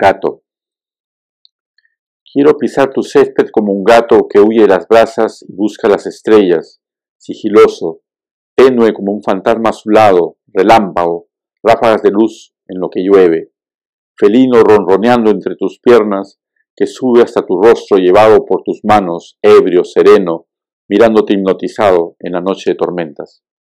Gato. Quiero pisar tu césped como un gato que huye de las brasas y busca las estrellas, sigiloso, tenue como un fantasma azulado, relámpago, ráfagas de luz en lo que llueve, felino ronroneando entre tus piernas, que sube hasta tu rostro llevado por tus manos, ebrio, sereno, mirándote hipnotizado en la noche de tormentas.